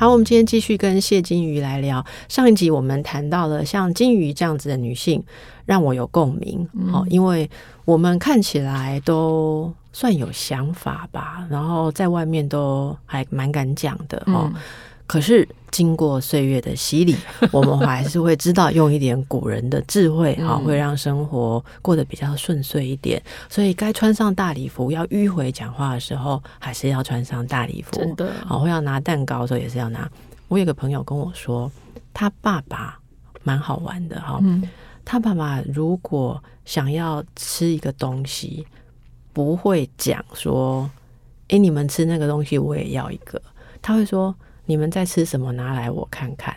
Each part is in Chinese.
好，我们今天继续跟谢金鱼来聊。上一集我们谈到了像金鱼这样子的女性，让我有共鸣。好、嗯，因为我们看起来都算有想法吧，然后在外面都还蛮敢讲的哦。嗯可是经过岁月的洗礼，我们还是会知道用一点古人的智慧，哈，会让生活过得比较顺遂一点。所以该穿上大礼服，要迂回讲话的时候，还是要穿上大礼服。真的，好，会要拿蛋糕的时候也是要拿。我有个朋友跟我说，他爸爸蛮好玩的哈，他爸爸如果想要吃一个东西，不会讲说，哎，你们吃那个东西，我也要一个。他会说。你们在吃什么？拿来我看看。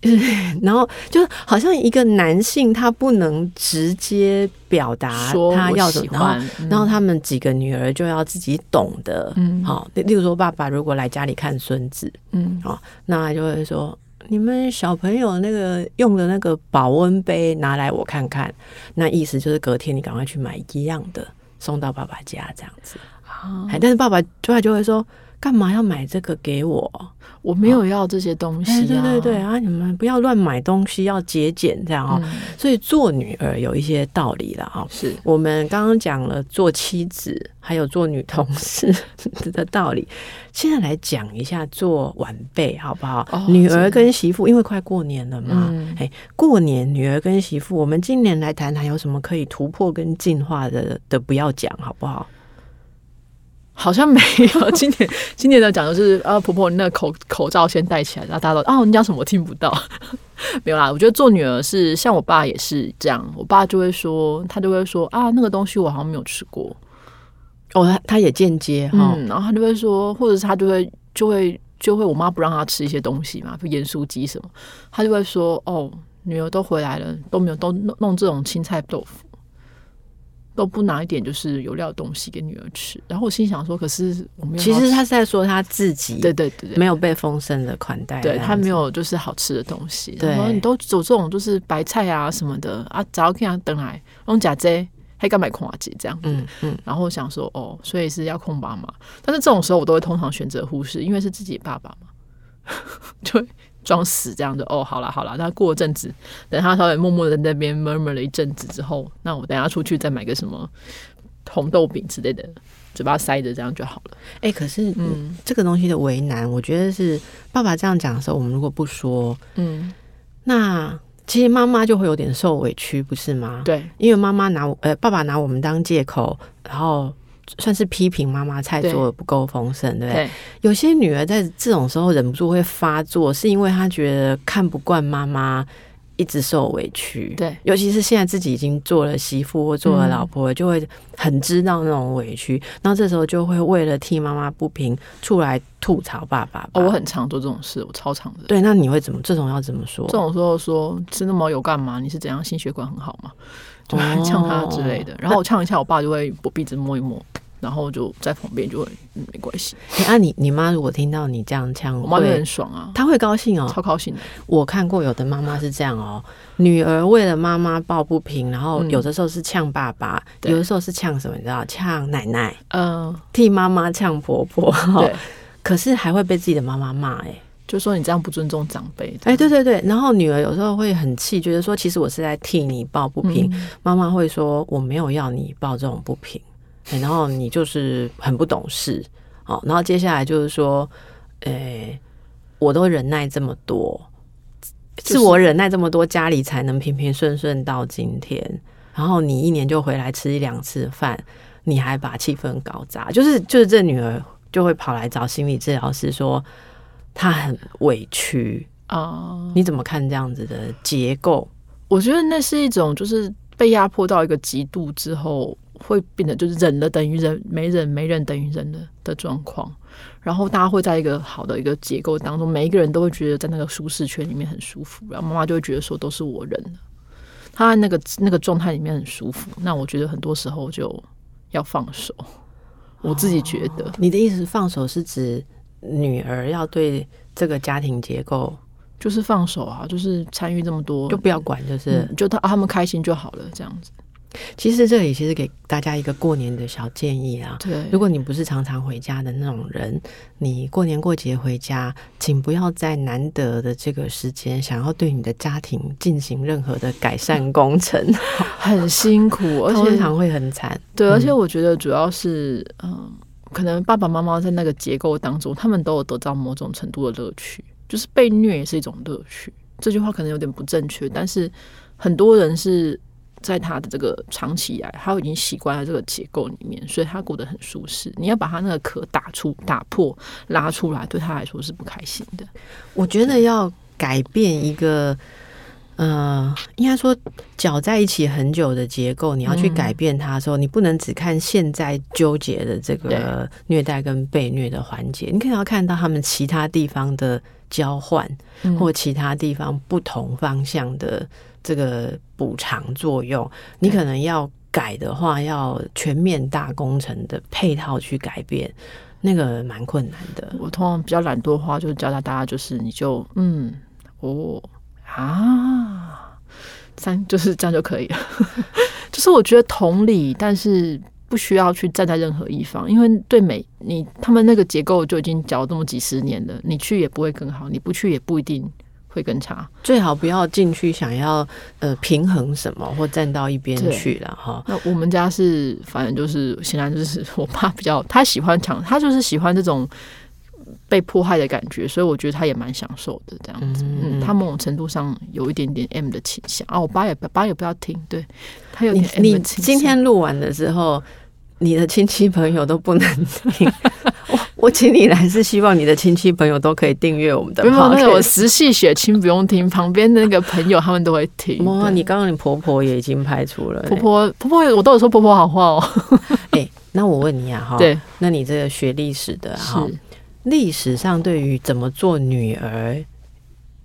然后就好像一个男性，他不能直接表达他要什么，然后，然后他们几个女儿就要自己懂得。嗯，好，例如说，爸爸如果来家里看孙子，嗯，好，那就会说，你们小朋友那个用的那个保温杯拿来我看看。那意思就是隔天你赶快去买一样的送到爸爸家这样子。啊，但是爸爸出来就会说。干嘛要买这个给我？我没有要这些东西、啊。对对对啊！你们不要乱买东西，要节俭这样啊、嗯。所以做女儿有一些道理了啊。是我们刚刚讲了做妻子，还有做女同事 的道理。现在来讲一下做晚辈好不好？哦、女儿跟媳妇，因为快过年了嘛。哎、嗯，过年女儿跟媳妇，我们今年来谈谈有什么可以突破跟进化的的，不要讲好不好？好像没有，今年 今年的讲的是啊，婆婆你那口口罩先戴起来，然后大家都哦，你讲什么我听不到，没有啦。我觉得做女儿是像我爸也是这样，我爸就会说，他就会说啊，那个东西我好像没有吃过。哦，他他也间接哈、嗯，然后他就会说，或者是他就会就会就会，我妈不让他吃一些东西嘛，就盐酥鸡什么，他就会说哦，女儿都回来了，都没有都弄弄这种青菜豆腐。都不拿一点就是有料的东西给女儿吃，然后我心想说，可是我没有。其实他是在说他自己，对对对，没有被丰盛的款待，对他没有就是好吃的东西。对，你都走这种就是白菜啊什么的啊，早要看他等来用假贼，还敢买空瓦机这样子，嗯嗯。然后我想说哦，所以是要空爸妈，但是这种时候我都会通常选择忽视，因为是自己爸爸嘛，就。装死这样子哦，好了好了，那过了阵子，等他稍微默默的在那边 murmur 了一阵子之后，那我等下出去再买个什么红豆饼之类的，嘴巴塞着这样就好了。哎、欸，可是嗯，这个东西的为难，我觉得是爸爸这样讲的时候，我们如果不说，嗯，那其实妈妈就会有点受委屈，不是吗？对，因为妈妈拿呃爸爸拿我们当借口，然后。算是批评妈妈菜做的不够丰盛，对不对？有些女儿在这种时候忍不住会发作，是因为她觉得看不惯妈妈一直受委屈。对，尤其是现在自己已经做了媳妇或做了老婆，就会很知道那种委屈。然后这时候就会为了替妈妈不平出来吐槽爸爸。哦，我很常做这种事，我超常的。对，那你会怎么？这种要怎么说？这种时候说吃那么油干嘛？你是怎样心血管很好吗？就呛他之类的。然后我呛一下，我爸就会我鼻子摸一摸。然后就在旁边就会、嗯、没关系。哎、欸，啊你你妈如果听到你这样呛，我妈会很爽啊，她会高兴哦，超高兴的。我看过有的妈妈是这样哦，女儿为了妈妈抱不平，然后有的时候是呛爸爸，嗯、有的时候是呛什么，你知道？呛奶奶，嗯，替妈妈呛婆婆。对，可是还会被自己的妈妈骂，哎，就说你这样不尊重长辈。哎，对对对。然后女儿有时候会很气，觉得说其实我是在替你抱不平。嗯、妈妈会说我没有要你抱这种不平。然后你就是很不懂事，好，然后接下来就是说，诶，我都忍耐这么多，是我忍耐这么多，家里才能平平顺顺到今天。然后你一年就回来吃一两次饭，你还把气氛搞砸，就是就是这女儿就会跑来找心理治疗师说，她很委屈啊。你怎么看这样子的结构？我觉得那是一种就是被压迫到一个极度之后。会变得就是忍了等于忍，没忍没忍等于忍的的状况。然后大家会在一个好的一个结构当中，每一个人都会觉得在那个舒适圈里面很舒服。然后妈妈就会觉得说都是我忍的，她那个那个状态里面很舒服。那我觉得很多时候就要放手。我自己觉得，你的意思放手是指女儿要对这个家庭结构就是放手啊，就是参与这么多就不要管，就是、嗯、就他他们开心就好了，这样子。其实这里其实给大家一个过年的小建议啊。对，如果你不是常常回家的那种人，你过年过节回家，请不要在难得的这个时间想要对你的家庭进行任何的改善工程，很辛苦，而且通常会很惨。对，而且我觉得主要是，嗯，可能爸爸妈妈在那个结构当中，他们都有得到某种程度的乐趣，就是被虐也是一种乐趣。这句话可能有点不正确，但是很多人是。在他的这个长期以来，他已经习惯了这个结构里面，所以他过得很舒适。你要把他那个壳打出、打破、拉出来，对他来说是不开心的。我觉得要改变一个，呃，应该说搅在一起很久的结构，你要去改变它的时候，嗯、你不能只看现在纠结的这个虐待跟被虐的环节，你可能要看到他们其他地方的交换，或其他地方不同方向的。这个补偿作用，你可能要改的话，要全面大工程的配套去改变，那个蛮困难的。我通常比较懒惰的话，就是教大家，就是你就嗯哦啊三，就是这样就可以了。就是我觉得同理，但是不需要去站在任何一方，因为对美你他们那个结构就已经教这么几十年了，你去也不会更好，你不去也不一定。会更差，最好不要进去想要呃平衡什么或站到一边去了哈。那我们家是反正就是显然就是我爸比较他喜欢抢，他就是喜欢这种被迫害的感觉，所以我觉得他也蛮享受的这样子。嗯，嗯，他某种程度上有一点点 M 的倾向啊。我爸也爸也不要听，对他有点 M 的倾向。你今天录完的时候，你的亲戚朋友都不能听。我 请你来是希望你的亲戚朋友都可以订阅我们的。没有，那个我直系血亲不用听，旁边的那个朋友他们都会听。哇，你刚刚你婆婆也已经排除了。婆婆婆婆，我都有说婆婆好话哦。哎，那我问你啊，哈，对，那你这个学历史的哈，历史上对于怎么做女儿？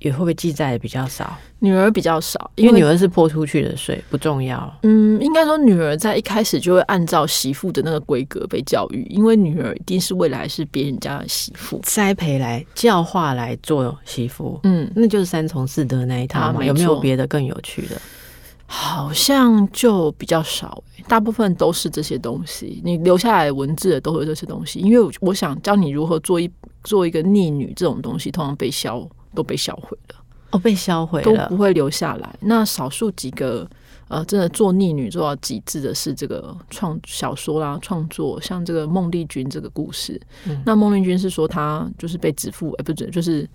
也会不会记载的比较少？女儿比较少，因为女儿是泼出去的水，不重要。嗯，应该说女儿在一开始就会按照媳妇的那个规格被教育，因为女儿一定是未来是别人家的媳妇，栽培来教化来做媳妇。嗯，那就是三从四德那一套嘛。啊，有没有别的更有趣的？好像就比较少，大部分都是这些东西。你留下来文字的都是这些东西，因为我想教你如何做一做一个逆女这种东西，通常被消。都被销毁了哦，被销毁了，都不会留下来。那少数几个呃，真的做逆女做到极致的是这个创小说啦，创作像这个孟丽君这个故事。嗯、那孟丽君是说，她就是被指腹，哎、欸，不准，就是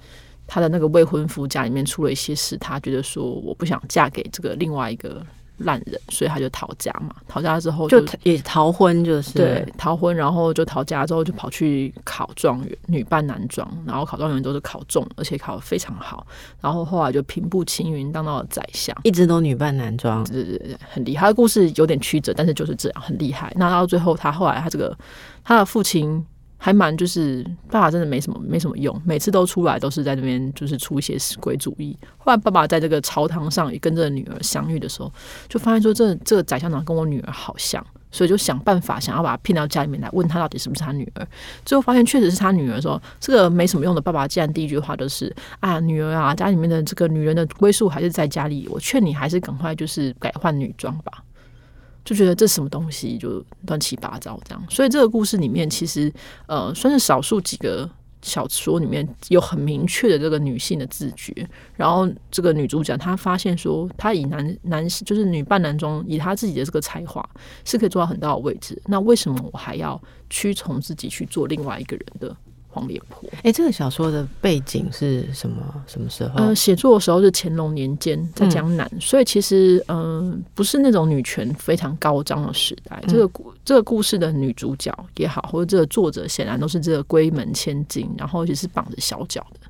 她的那个未婚夫家里面出了一些事，她觉得说我不想嫁给这个另外一个。烂人，所以他就逃家嘛。逃家之后就，就也逃婚，就是对逃婚，然后就逃家之后就跑去考状元，女扮男装，然后考状元都是考中，而且考得非常好。然后后来就平步青云，当到了宰相，一直都女扮男装，对对对，很厉害。他的故事有点曲折，但是就是这样，很厉害。那到最后，他后来他这个他的父亲。还蛮就是爸爸真的没什么没什么用，每次都出来都是在那边就是出一些死鬼主意。后来爸爸在这个朝堂上也跟这个女儿相遇的时候，就发现说这这个宰相长跟我女儿好像，所以就想办法想要把她骗到家里面来，问她到底是不是他女儿。最后发现确实是他女儿，说这个没什么用的爸爸，竟然第一句话就是啊女儿啊，家里面的这个女人的归宿还是在家里，我劝你还是赶快就是改换女装吧。就觉得这什么东西就乱七八糟这样，所以这个故事里面其实呃算是少数几个小说里面有很明确的这个女性的自觉，然后这个女主角她发现说她以男男就是女扮男装，以她自己的这个才华是可以做到很大的位置，那为什么我还要屈从自己去做另外一个人的？黄脸婆，哎、欸，这个小说的背景是什么？什么时候？呃，写作的时候是乾隆年间，在江南，嗯、所以其实嗯、呃，不是那种女权非常高涨的时代。嗯、这个故这个故事的女主角也好，或者这个作者显然都是这个闺门千金，然后也是绑着小脚的。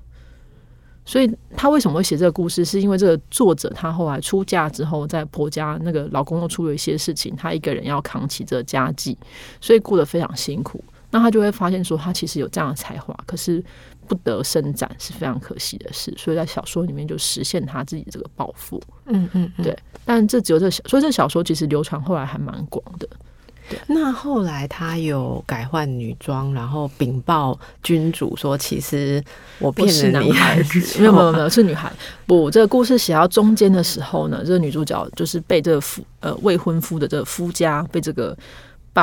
所以她为什么会写这个故事？是因为这个作者她后来出嫁之后，在婆家那个老公又出了一些事情，她一个人要扛起这个家计，所以过得非常辛苦。那他就会发现说，他其实有这样的才华，可是不得伸展是非常可惜的事。所以在小说里面就实现他自己这个抱负。嗯嗯，嗯，对。但这只有这小，所以这小说其实流传后来还蛮广的。那后来他有改换女装，然后禀报君主说：“其实我骗了男，孩子，没有没有没有是女孩。”不，这个故事写到中间的时候呢，这个女主角就是被这个夫呃未婚夫的这个夫家被这个。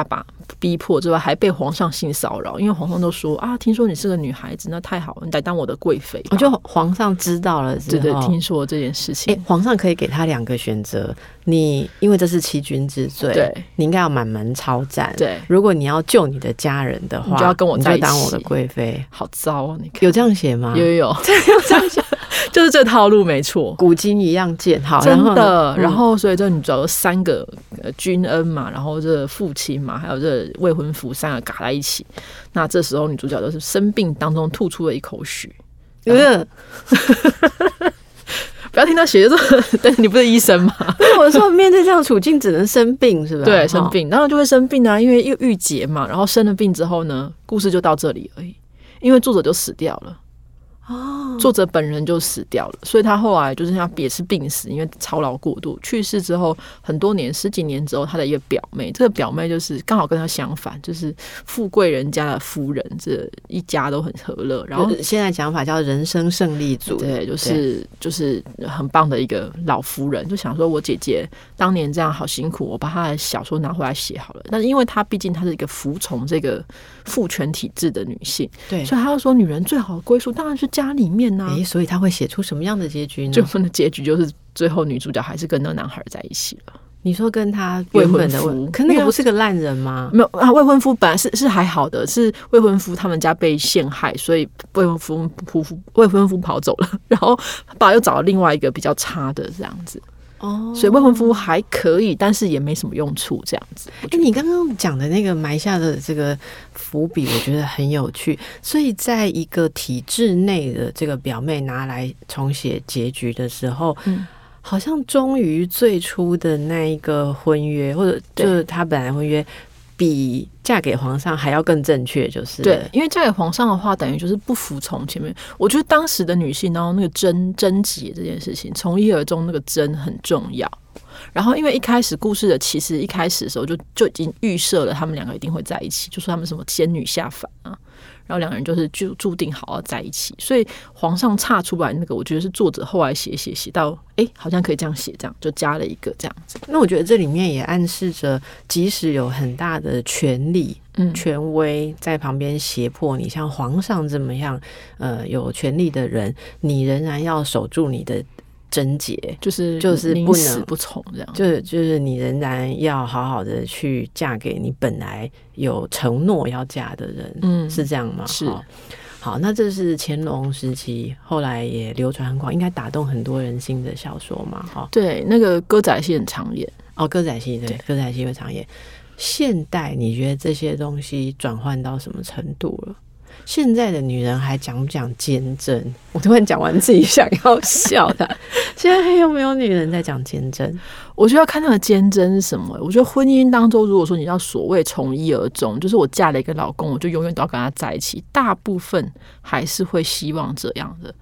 爸爸逼迫之外，还被皇上性骚扰，因为皇上都说啊，听说你是个女孩子，那太好了，你来当我的贵妃。我就皇上知道了，对对，听说这件事情。欸，皇上可以给他两个选择，你因为这是欺君之罪，对，你应该要满门抄斩。对，如果你要救你的家人的话，你就要跟我在一起，当我的贵妃。好糟啊！你看有这样写吗？有有有，这样写。就是这套路没错，古今一样见，好，真的。然后，所以这女主角三个君恩嘛，然后这父亲嘛，还有这未婚夫三个嘎在一起。那这时候女主角就是生病当中吐出了一口血。呃，不要听到血就说，但是你不是医生吗？我说面对这样处境只能生病，是不是？对，生病，然后就会生病啊，因为又郁结嘛。然后生了病之后呢，故事就到这里而已，因为作者就死掉了。哦，作者本人就死掉了，所以他后来就是他也是病死，因为操劳过度去世之后，很多年十几年之后，他的一个表妹，这个表妹就是刚好跟他相反，就是富贵人家的夫人，这一家都很和乐。然后现在讲法叫人生胜利组，对，就是就是很棒的一个老夫人，就想说我姐姐当年这样好辛苦，我把她的小说拿回来写好了。但是因为她毕竟她是一个服从这个父权体制的女性，对，所以她就说女人最好的归宿当然是。家里面呢、啊？哎、欸，所以他会写出什么样的结局呢？最后的结局就是最后女主角还是跟那个男孩在一起了。你说跟他未婚夫，可那个不是个烂人吗？没有啊，未婚夫本来是是还好的，是未婚夫他们家被陷害，所以未婚夫夫夫未婚夫跑走了，然后爸又找了另外一个比较差的这样子。哦，所以未婚夫还可以，但是也没什么用处，这样子。哎、欸，你刚刚讲的那个埋下的这个伏笔，我觉得很有趣。所以，在一个体制内的这个表妹拿来重写结局的时候，嗯，好像终于最初的那一个婚约，或者就是他本来婚约。比嫁给皇上还要更正确，就是对，因为嫁给皇上的话，等于就是不服从前面。我觉得当时的女性，然后那个贞贞洁这件事情，从一而终，那个贞很重要。然后，因为一开始故事的其实一开始的时候就就已经预设了他们两个一定会在一起，就说他们什么仙女下凡啊。然后两个人就是就注定好要在一起，所以皇上差出来那个，我觉得是作者后来写写写到，哎，好像可以这样写，这样就加了一个这样子。那我觉得这里面也暗示着，即使有很大的权力、嗯、权威在旁边胁迫你，像皇上这么样，呃，有权力的人，你仍然要守住你的。贞洁就是就是不能不从这样，就是就是你仍然要好好的去嫁给你本来有承诺要嫁的人，嗯，是这样吗？是。好，那这是乾隆时期，后来也流传很广，应该打动很多人心的小说嘛？哈，对，那个歌仔戏很常演哦，歌仔戏对，对，歌仔戏会常演。现代你觉得这些东西转换到什么程度了？现在的女人还讲不讲坚贞？我突然讲完自己想要笑的。现在还有没有女人在讲坚贞？我觉得要看那个坚贞是什么。我觉得婚姻当中，如果说你要所谓从一而终，就是我嫁了一个老公，我就永远都要跟他在一起。大部分还是会希望这样的。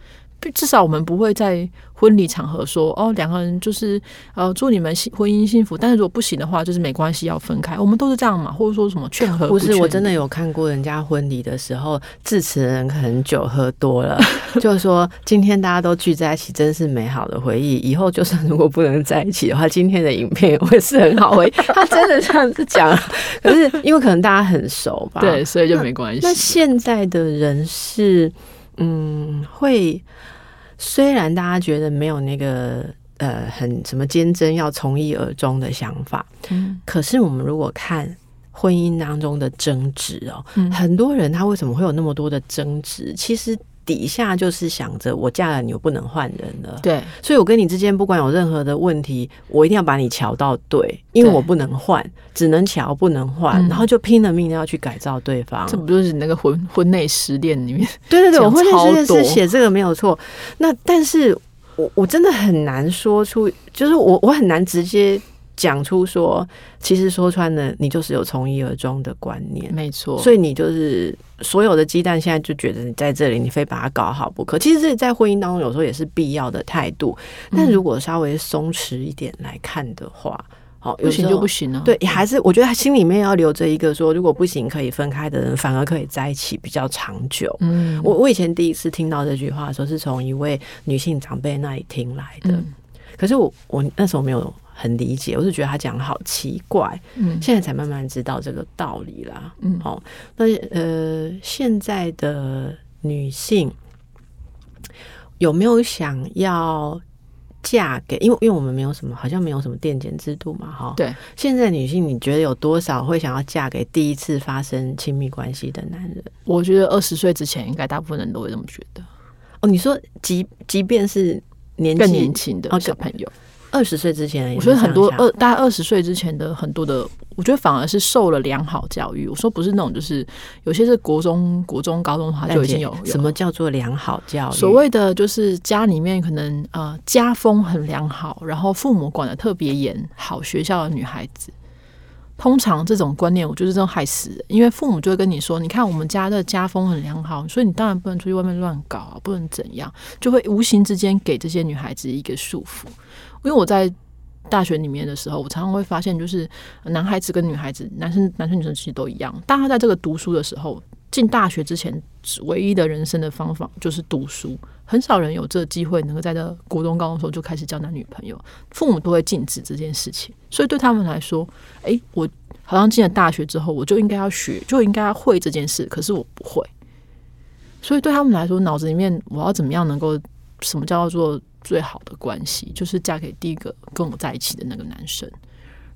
至少我们不会在婚礼场合说哦，两个人就是呃祝你们幸婚姻幸福。但是如果不行的话，就是没关系，要分开。我们都是这样嘛，或者说什么劝和不？不是，我真的有看过人家婚礼的时候，致辞人可能酒喝多了，就是说今天大家都聚在一起，真是美好的回忆。以后就算如果不能在一起的话，今天的影片也会是很好回忆。他真的这样子讲，可是因为可能大家很熟吧，对，所以就没关系。那现在的人是嗯会。虽然大家觉得没有那个呃很什么坚贞要从一而终的想法，嗯，可是我们如果看婚姻当中的争执哦，嗯，很多人他为什么会有那么多的争执？其实底下就是想着我嫁了你，我不能换人了。对，所以我跟你之间不管有任何的问题，我一定要把你瞧到对，因为我不能换，只能瞧不能换，然后就拼了命的要去改造对方。这不就是那个婚婚内失恋里面？对对对，我婚内失恋是写这个没有错。那但是我我真的很难说出，就是我我很难直接。讲出说，其实说穿了，你就是有从一而终的观念，没错。所以你就是所有的鸡蛋，现在就觉得你在这里，你非把它搞好不可。其实这在婚姻当中有时候也是必要的态度，但如果稍微松弛一点来看的话，好、嗯，不行就不行了。对，还是我觉得他心里面要留着一个说，如果不行可以分开的人，反而可以在一起比较长久。嗯，我我以前第一次听到这句话的时候，是从一位女性长辈那里听来的。嗯、可是我我那时候没有。很理解，我是觉得他讲的好奇怪，嗯，现在才慢慢知道这个道理啦，嗯，好，那呃，现在的女性有没有想要嫁给？因为因为我们没有什么，好像没有什么电检制度嘛，哈，对。现在女性，你觉得有多少会想要嫁给第一次发生亲密关系的男人？我觉得二十岁之前，应该大部分人都会这么觉得。哦，你说，即即便是年更年轻的小朋友。二十岁之前，我觉得很多二大概二十岁之前的很多的，我觉得反而是受了良好教育。我说不是那种，就是有些是国中、国中、高中的话就已经有。什么叫做良好教育？所谓的就是家里面可能呃家风很良好，然后父母管的特别严，好学校的女孩子，通常这种观念我觉得真的害死人，因为父母就会跟你说：“你看我们家的家风很良好，所以你当然不能出去外面乱搞啊，不能怎样。”就会无形之间给这些女孩子一个束缚。因为我在大学里面的时候，我常常会发现，就是男孩子跟女孩子，男生、男生、女生其实都一样。大家在这个读书的时候，进大学之前，唯一的人生的方法就是读书。很少人有这个机会能够在这国中、高中时候就开始交男女朋友，父母都会禁止这件事情。所以对他们来说，诶，我好像进了大学之后，我就应该要学，就应该要会这件事。可是我不会，所以对他们来说，脑子里面我要怎么样能够什么叫做？最好的关系就是嫁给第一个跟我在一起的那个男生。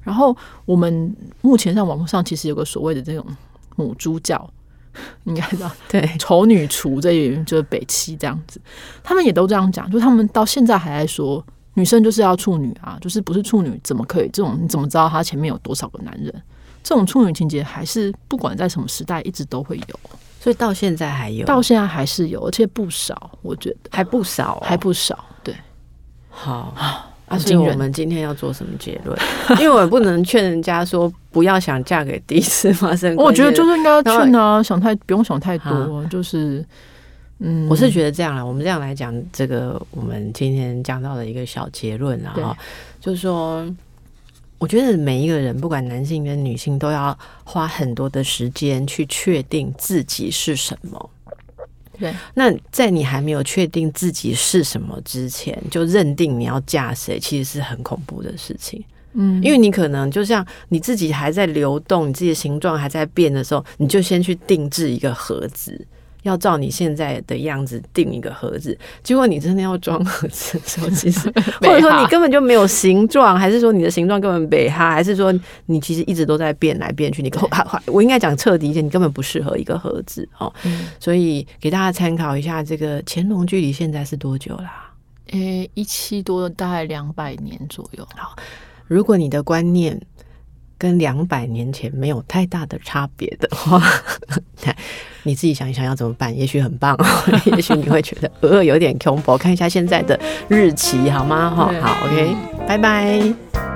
然后我们目前在网络上其实有个所谓的这种母猪教，应该知道，对，丑女厨这一就是北七这样子，他们也都这样讲，就他们到现在还在说女生就是要处女啊，就是不是处女怎么可以？这种你怎么知道她前面有多少个男人？这种处女情节还是不管在什么时代一直都会有，所以到现在还有，到现在还是有，而且不少，我觉得还不少哦，还不少。好啊，所以我们今天要做什么结论？因为我也不能劝人家说不要想嫁给第一次发生。我觉得就是应该要劝啊，想太不用想太多，就是嗯，我是觉得这样啦。我们这样来讲，这个我们今天讲到的一个小结论啊，哈，就是说，我觉得每一个人，不管男性跟女性，都要花很多的时间去确定自己是什么。对，那在你还没有确定自己是什么之前，就认定你要嫁谁，其实是很恐怖的事情。嗯，因为你可能就像你自己还在流动，你自己的形状还在变的时候，你就先去定制一个盒子。要照你现在的样子定一个盒子，结果你真的要装盒子的时候，其实 或者说你根本就没有形状，还是说你的形状根本没哈，还是说你其实一直都在变来变去？你我应该讲彻底一点，你根本不适合一个盒子哦。所以给大家参考一下，这个乾隆距离现在是多久啦？诶，一七多，大概两百年左右。好，如果你的观念跟两百年前没有太大的差别的话。你自己想一想要怎么办？也许很棒，也许你会觉得呃有点恐怖。看一下现在的日期好吗？哈，好，OK，拜拜。